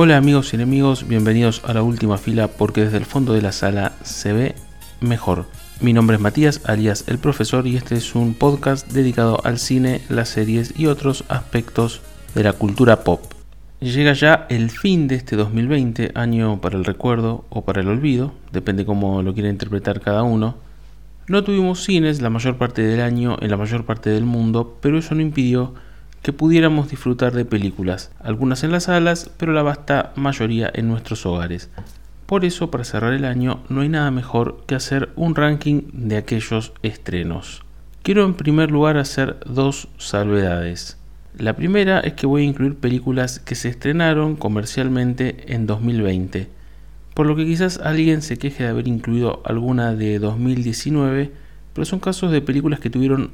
Hola amigos y enemigos, bienvenidos a la última fila porque desde el fondo de la sala se ve mejor. Mi nombre es Matías, alias el profesor, y este es un podcast dedicado al cine, las series y otros aspectos de la cultura pop. Llega ya el fin de este 2020, año para el recuerdo o para el olvido, depende cómo lo quiera interpretar cada uno. No tuvimos cines la mayor parte del año en la mayor parte del mundo, pero eso no impidió que pudiéramos disfrutar de películas, algunas en las salas, pero la vasta mayoría en nuestros hogares. Por eso, para cerrar el año, no hay nada mejor que hacer un ranking de aquellos estrenos. Quiero en primer lugar hacer dos salvedades. La primera es que voy a incluir películas que se estrenaron comercialmente en 2020, por lo que quizás alguien se queje de haber incluido alguna de 2019, pero son casos de películas que tuvieron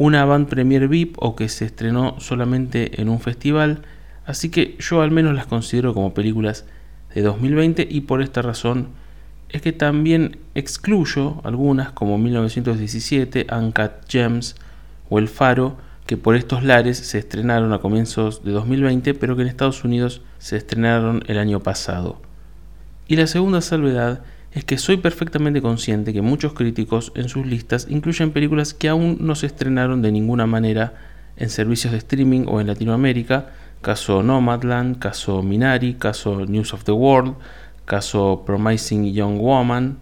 una avant premier VIP o que se estrenó solamente en un festival, así que yo al menos las considero como películas de 2020 y por esta razón es que también excluyo algunas como 1917, Uncut Gems o El Faro, que por estos lares se estrenaron a comienzos de 2020, pero que en Estados Unidos se estrenaron el año pasado. Y la segunda salvedad es que soy perfectamente consciente que muchos críticos en sus listas incluyen películas que aún no se estrenaron de ninguna manera en servicios de streaming o en Latinoamérica, caso Nomadland, caso Minari, caso News of the World, caso Promising Young Woman.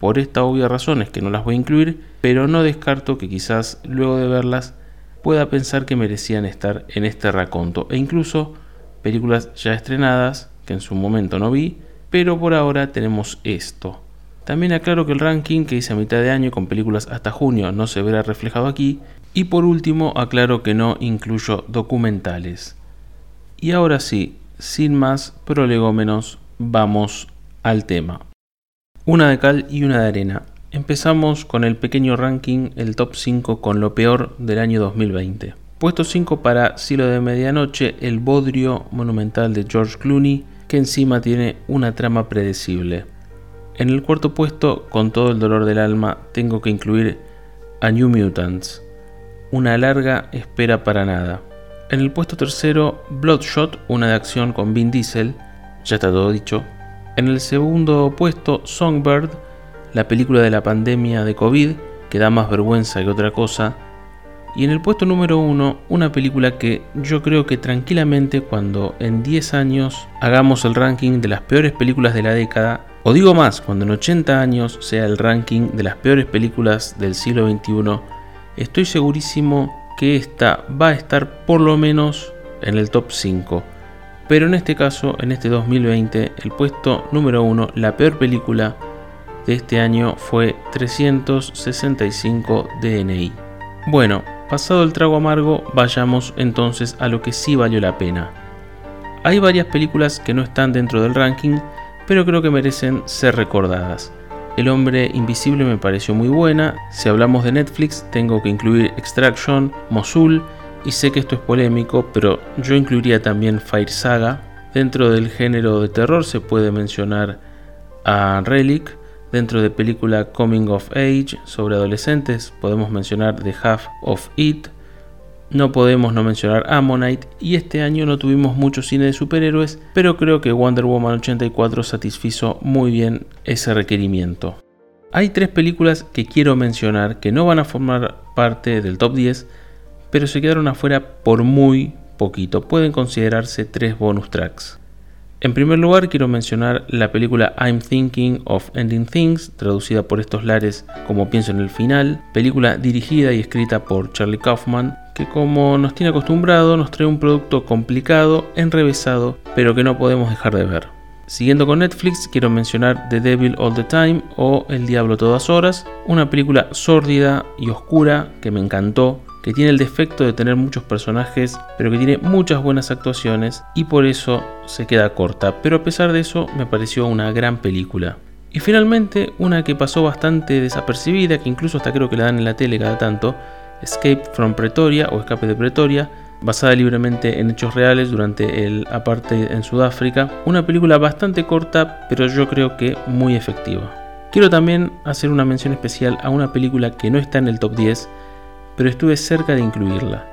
Por esta obvia razón es que no las voy a incluir, pero no descarto que quizás luego de verlas pueda pensar que merecían estar en este raconto e incluso películas ya estrenadas que en su momento no vi, pero por ahora tenemos esto. También aclaro que el ranking que hice a mitad de año con películas hasta junio no se verá reflejado aquí y por último aclaro que no incluyo documentales. Y ahora sí, sin más prolegómenos, vamos al tema. Una de cal y una de arena. Empezamos con el pequeño ranking, el top 5 con lo peor del año 2020. Puesto 5 para Silo de Medianoche, el bodrio monumental de George Clooney, que encima tiene una trama predecible. En el cuarto puesto, con todo el dolor del alma, tengo que incluir a New Mutants, una larga espera para nada. En el puesto tercero, Bloodshot, una de acción con Vin Diesel, ya está todo dicho. En el segundo puesto, Songbird, la película de la pandemia de COVID, que da más vergüenza que otra cosa. Y en el puesto número uno, una película que yo creo que tranquilamente cuando en 10 años hagamos el ranking de las peores películas de la década, o digo más, cuando en 80 años sea el ranking de las peores películas del siglo XXI, estoy segurísimo que esta va a estar por lo menos en el top 5. Pero en este caso, en este 2020, el puesto número uno, la peor película de este año fue 365 DNI. Bueno, pasado el trago amargo, vayamos entonces a lo que sí valió la pena. Hay varias películas que no están dentro del ranking, pero creo que merecen ser recordadas. El hombre invisible me pareció muy buena. Si hablamos de Netflix, tengo que incluir Extraction, Mosul, y sé que esto es polémico, pero yo incluiría también Fire Saga. Dentro del género de terror se puede mencionar a Relic, Dentro de película Coming of Age sobre adolescentes podemos mencionar The Half of It. No podemos no mencionar Ammonite y este año no tuvimos mucho cine de superhéroes, pero creo que Wonder Woman 84 satisfizo muy bien ese requerimiento. Hay tres películas que quiero mencionar que no van a formar parte del top 10, pero se quedaron afuera por muy poquito. Pueden considerarse tres bonus tracks. En primer lugar, quiero mencionar la película I'm Thinking of Ending Things, traducida por estos lares como Pienso en el final, película dirigida y escrita por Charlie Kaufman, que como nos tiene acostumbrado nos trae un producto complicado, enrevesado, pero que no podemos dejar de ver. Siguiendo con Netflix, quiero mencionar The Devil All the Time o El Diablo Todas Horas, una película sórdida y oscura que me encantó, que tiene el defecto de tener muchos personajes, pero que tiene muchas buenas actuaciones y por eso se queda corta, pero a pesar de eso me pareció una gran película. Y finalmente, una que pasó bastante desapercibida, que incluso hasta creo que la dan en la tele cada tanto, Escape from Pretoria o Escape de Pretoria, basada libremente en hechos reales durante el apartheid en Sudáfrica, una película bastante corta, pero yo creo que muy efectiva. Quiero también hacer una mención especial a una película que no está en el top 10, pero estuve cerca de incluirla.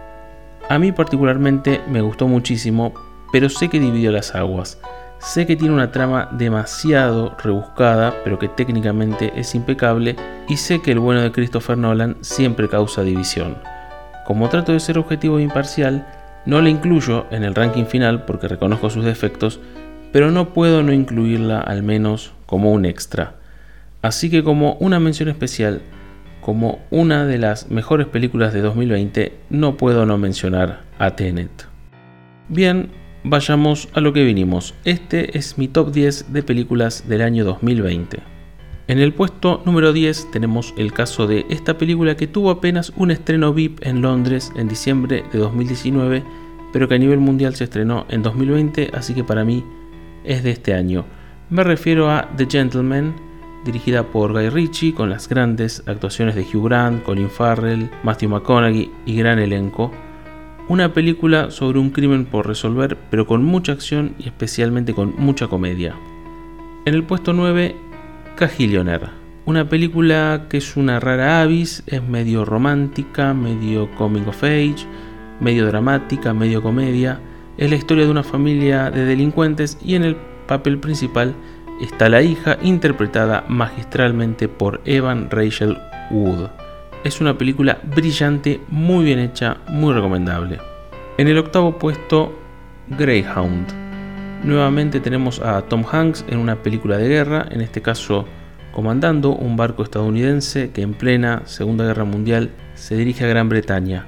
A mí particularmente me gustó muchísimo pero sé que dividió las aguas. Sé que tiene una trama demasiado rebuscada, pero que técnicamente es impecable, y sé que el bueno de Christopher Nolan siempre causa división. Como trato de ser objetivo e imparcial, no la incluyo en el ranking final porque reconozco sus defectos, pero no puedo no incluirla al menos como un extra. Así que como una mención especial, como una de las mejores películas de 2020, no puedo no mencionar a Tenet. Bien, vayamos a lo que vinimos. Este es mi top 10 de películas del año 2020. En el puesto número 10 tenemos el caso de esta película que tuvo apenas un estreno VIP en Londres en diciembre de 2019, pero que a nivel mundial se estrenó en 2020, así que para mí es de este año. Me refiero a The Gentleman, dirigida por Guy Ritchie, con las grandes actuaciones de Hugh Grant, Colin Farrell, Matthew McConaughey y gran elenco. Una película sobre un crimen por resolver, pero con mucha acción y especialmente con mucha comedia. En el puesto 9, Cajillionaire. Una película que es una rara avis, es medio romántica, medio coming of age, medio dramática, medio comedia. Es la historia de una familia de delincuentes y en el papel principal está la hija interpretada magistralmente por Evan Rachel Wood. Es una película brillante, muy bien hecha, muy recomendable. En el octavo puesto, Greyhound. Nuevamente tenemos a Tom Hanks en una película de guerra, en este caso comandando un barco estadounidense que en plena Segunda Guerra Mundial se dirige a Gran Bretaña.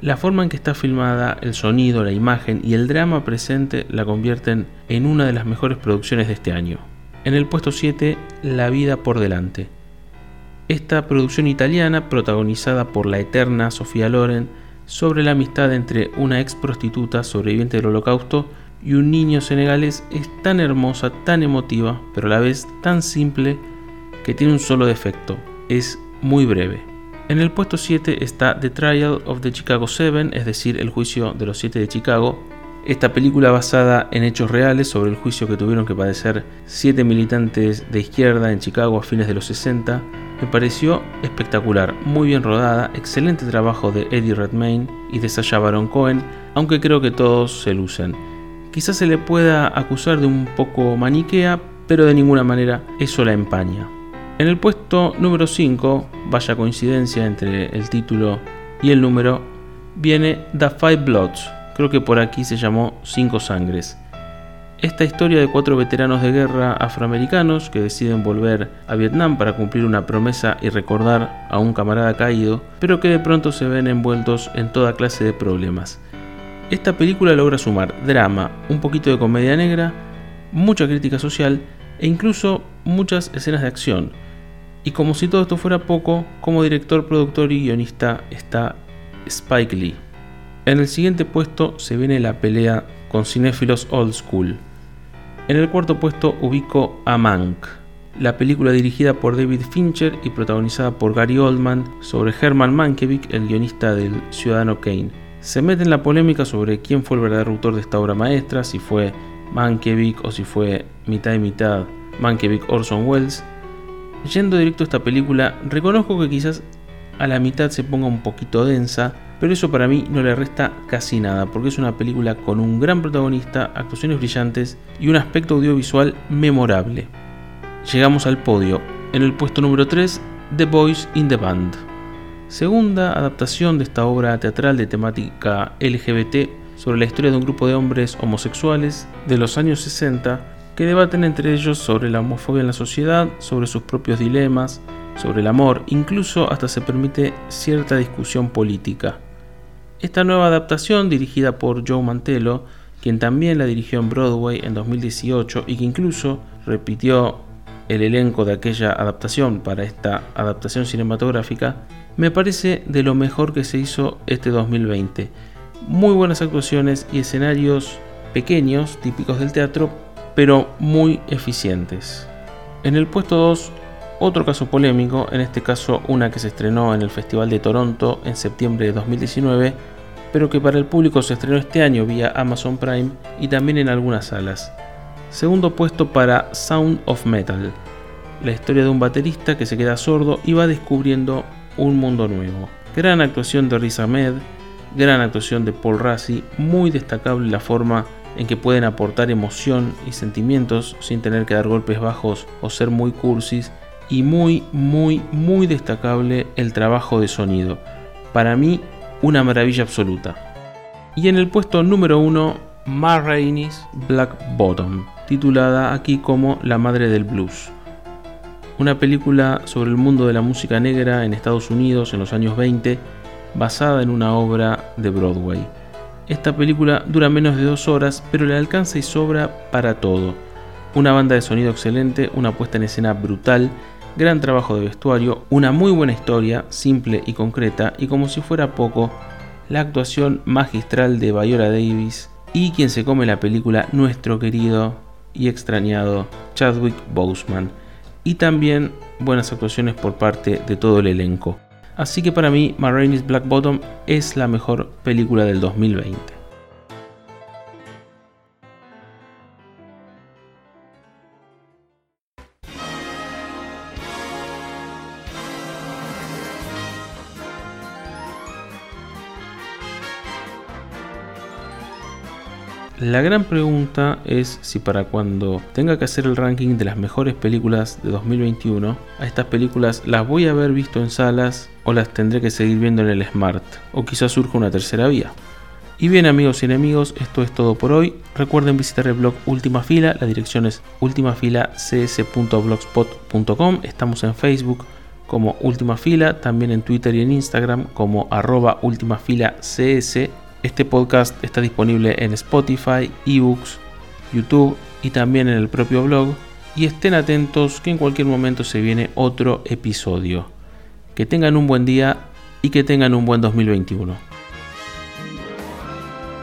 La forma en que está filmada, el sonido, la imagen y el drama presente la convierten en una de las mejores producciones de este año. En el puesto 7, La vida por delante. Esta producción italiana, protagonizada por la eterna Sofía Loren, sobre la amistad entre una ex prostituta sobreviviente del holocausto y un niño senegalés, es tan hermosa, tan emotiva, pero a la vez tan simple que tiene un solo defecto, es muy breve. En el puesto 7 está The Trial of the Chicago 7, es decir, el juicio de los 7 de Chicago, esta película basada en hechos reales sobre el juicio que tuvieron que padecer siete militantes de izquierda en Chicago a fines de los 60 me pareció espectacular, muy bien rodada, excelente trabajo de Eddie Redmayne y de Sasha Baron Cohen, aunque creo que todos se lucen. Quizás se le pueda acusar de un poco maniquea, pero de ninguna manera eso la empaña. En el puesto número 5, vaya coincidencia entre el título y el número, viene The Five Bloods, creo que por aquí se llamó Cinco Sangres. Esta historia de cuatro veteranos de guerra afroamericanos que deciden volver a Vietnam para cumplir una promesa y recordar a un camarada caído, pero que de pronto se ven envueltos en toda clase de problemas. Esta película logra sumar drama, un poquito de comedia negra, mucha crítica social e incluso muchas escenas de acción. Y como si todo esto fuera poco, como director, productor y guionista está Spike Lee. En el siguiente puesto se viene la pelea con cinéfilos old school. En el cuarto puesto ubico a Mank, la película dirigida por David Fincher y protagonizada por Gary Oldman sobre Herman Mankiewicz, el guionista del Ciudadano Kane. Se mete en la polémica sobre quién fue el verdadero autor de esta obra maestra, si fue Mankiewicz o si fue mitad y mitad Mankiewicz Orson Welles. Yendo directo a esta película, reconozco que quizás a la mitad se ponga un poquito densa, pero eso para mí no le resta casi nada, porque es una película con un gran protagonista, actuaciones brillantes y un aspecto audiovisual memorable. Llegamos al podio. En el puesto número 3, The Boys in the Band. Segunda adaptación de esta obra teatral de temática LGBT sobre la historia de un grupo de hombres homosexuales de los años 60 que debaten entre ellos sobre la homofobia en la sociedad, sobre sus propios dilemas, sobre el amor, incluso hasta se permite cierta discusión política. Esta nueva adaptación, dirigida por Joe Mantello, quien también la dirigió en Broadway en 2018 y que incluso repitió el elenco de aquella adaptación para esta adaptación cinematográfica, me parece de lo mejor que se hizo este 2020. Muy buenas actuaciones y escenarios pequeños, típicos del teatro, pero muy eficientes. En el puesto 2, otro caso polémico, en este caso una que se estrenó en el Festival de Toronto en septiembre de 2019, pero que para el público se estrenó este año vía Amazon Prime y también en algunas salas. Segundo puesto para Sound of Metal, la historia de un baterista que se queda sordo y va descubriendo un mundo nuevo. Gran actuación de Riz Ahmed, gran actuación de Paul Rassi, muy destacable la forma en que pueden aportar emoción y sentimientos sin tener que dar golpes bajos o ser muy cursis, y muy, muy, muy destacable el trabajo de sonido. Para mí, una maravilla absoluta. Y en el puesto número 1, Ma Rainey's Black Bottom, titulada aquí como La Madre del Blues. Una película sobre el mundo de la música negra en Estados Unidos en los años 20, basada en una obra de Broadway. Esta película dura menos de dos horas, pero le alcanza y sobra para todo. Una banda de sonido excelente, una puesta en escena brutal, gran trabajo de vestuario, una muy buena historia, simple y concreta, y como si fuera poco, la actuación magistral de Viola Davis y quien se come la película, nuestro querido y extrañado Chadwick Boseman. Y también buenas actuaciones por parte de todo el elenco. Así que para mí, Marraine's Black Bottom es la mejor película del 2020. La gran pregunta es si para cuando tenga que hacer el ranking de las mejores películas de 2021, a estas películas las voy a haber visto en salas o las tendré que seguir viendo en el Smart, o quizás surja una tercera vía. Y bien amigos y enemigos, esto es todo por hoy. Recuerden visitar el blog Última Fila, la dirección es ultimafilacs.blogspot.com. Estamos en Facebook como Última Fila, también en Twitter y en Instagram como arroba ultimafilacs este podcast está disponible en Spotify, eBooks, YouTube y también en el propio blog. Y estén atentos que en cualquier momento se viene otro episodio. Que tengan un buen día y que tengan un buen 2021.